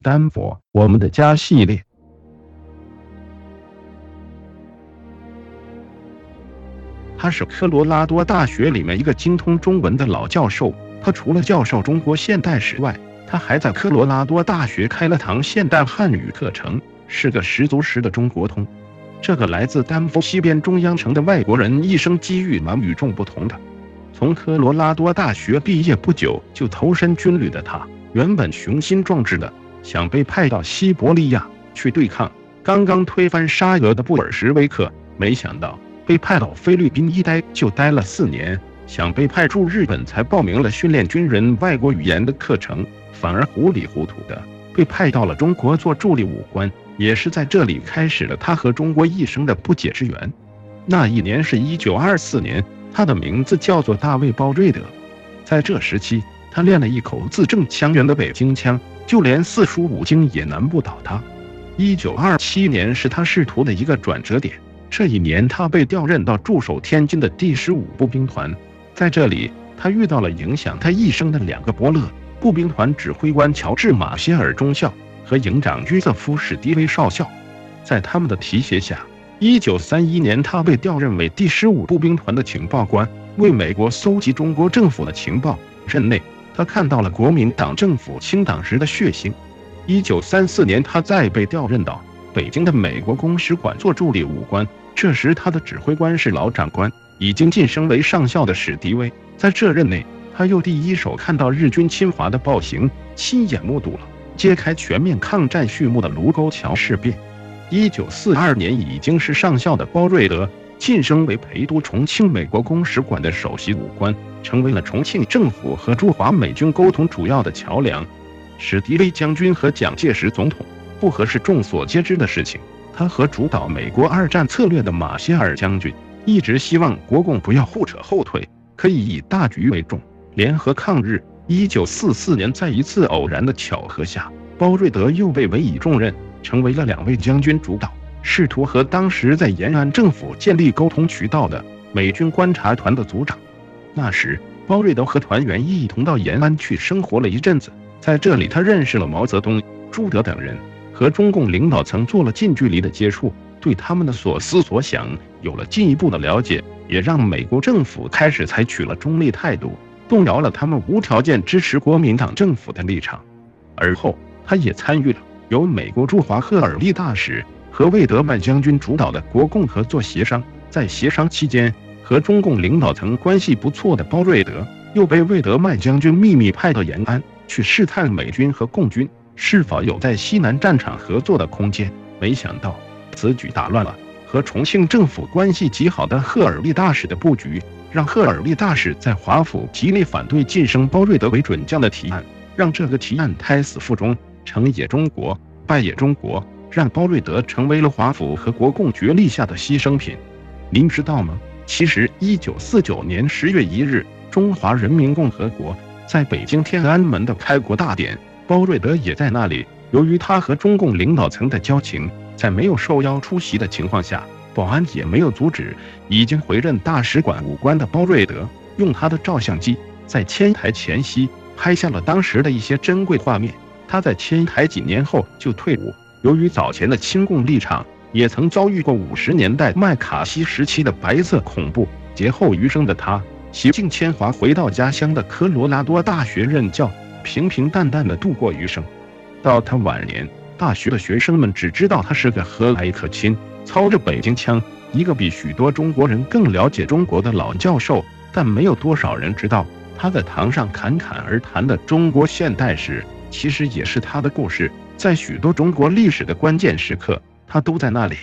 丹佛，我们的家系列。他是科罗拉多大学里面一个精通中文的老教授。他除了教授中国现代史外，他还在科罗拉多大学开了堂现代汉语课程，是个十足十的中国通。这个来自丹佛西边中央城的外国人，一生机遇蛮与众不同的。从科罗拉多大学毕业不久就投身军旅的他，原本雄心壮志的想被派到西伯利亚去对抗刚刚推翻沙俄的布尔什维克，没想到被派到菲律宾一待就待了四年。想被派驻日本，才报名了训练军人外国语言的课程，反而糊里糊涂的被派到了中国做助理武官。也是在这里开始了他和中国一生的不解之缘。那一年是一九二四年，他的名字叫做大卫·鲍瑞德。在这时期，他练了一口字正腔圆的北京腔，就连四书五经也难不倒他。一九二七年是他仕途的一个转折点。这一年，他被调任到驻守天津的第十五步兵团。在这里，他遇到了影响他一生的两个伯乐：步兵团指挥官乔治·马歇尔中校和营长约瑟夫·史迪威少校。在他们的提携下，1931年，他被调任为第十五步兵团的情报官，为美国搜集中国政府的情报。任内，他看到了国民党政府清党时的血腥。1934年，他再被调任到北京的美国公使馆做助理武官，这时他的指挥官是老长官。已经晋升为上校的史迪威，在这任内，他又第一手看到日军侵华的暴行，亲眼目睹了揭开全面抗战序幕的卢沟桥事变。一九四二年，已经是上校的包瑞德晋升为陪都重庆美国公使馆的首席武官，成为了重庆政府和驻华美军沟通主要的桥梁。史迪威将军和蒋介石总统不和是众所皆知的事情，他和主导美国二战策略的马歇尔将军。一直希望国共不要互扯后腿，可以以大局为重，联合抗日。一九四四年，在一次偶然的巧合下，包瑞德又被委以重任，成为了两位将军主导，试图和当时在延安政府建立沟通渠道的美军观察团的组长。那时，包瑞德和团员一同到延安去生活了一阵子，在这里，他认识了毛泽东、朱德等人，和中共领导层做了近距离的接触。对他们的所思所想有了进一步的了解，也让美国政府开始采取了中立态度，动摇了他们无条件支持国民党政府的立场。而后，他也参与了由美国驻华赫尔利大使和魏德曼将军主导的国共合作协商。在协商期间，和中共领导层关系不错的包瑞德又被魏德曼将军秘密派到延安去试探美军和共军是否有在西南战场合作的空间。没想到。此举打乱了和重庆政府关系极好的赫尔利大使的布局，让赫尔利大使在华府极力反对晋升包瑞德为准将的提案，让这个提案胎死腹中，成也中国，败也中国，让包瑞德成为了华府和国共角力下的牺牲品。您知道吗？其实，一九四九年十月一日，中华人民共和国在北京天安门的开国大典，包瑞德也在那里。由于他和中共领导层的交情。在没有受邀出席的情况下，保安也没有阻止已经回任大使馆武官的包瑞德用他的照相机在迁台前夕拍下了当时的一些珍贵画面。他在迁台几年后就退伍。由于早前的亲共立场，也曾遭遇过五十年代麦卡锡时期的白色恐怖。劫后余生的他，洗尽铅华，回到家乡的科罗拉多大学任教，平平淡淡的度过余生。到他晚年。大学的学生们只知道他是个和蔼可亲、操着北京腔、一个比许多中国人更了解中国的老教授，但没有多少人知道他在堂上侃侃而谈的中国现代史，其实也是他的故事。在许多中国历史的关键时刻，他都在那里。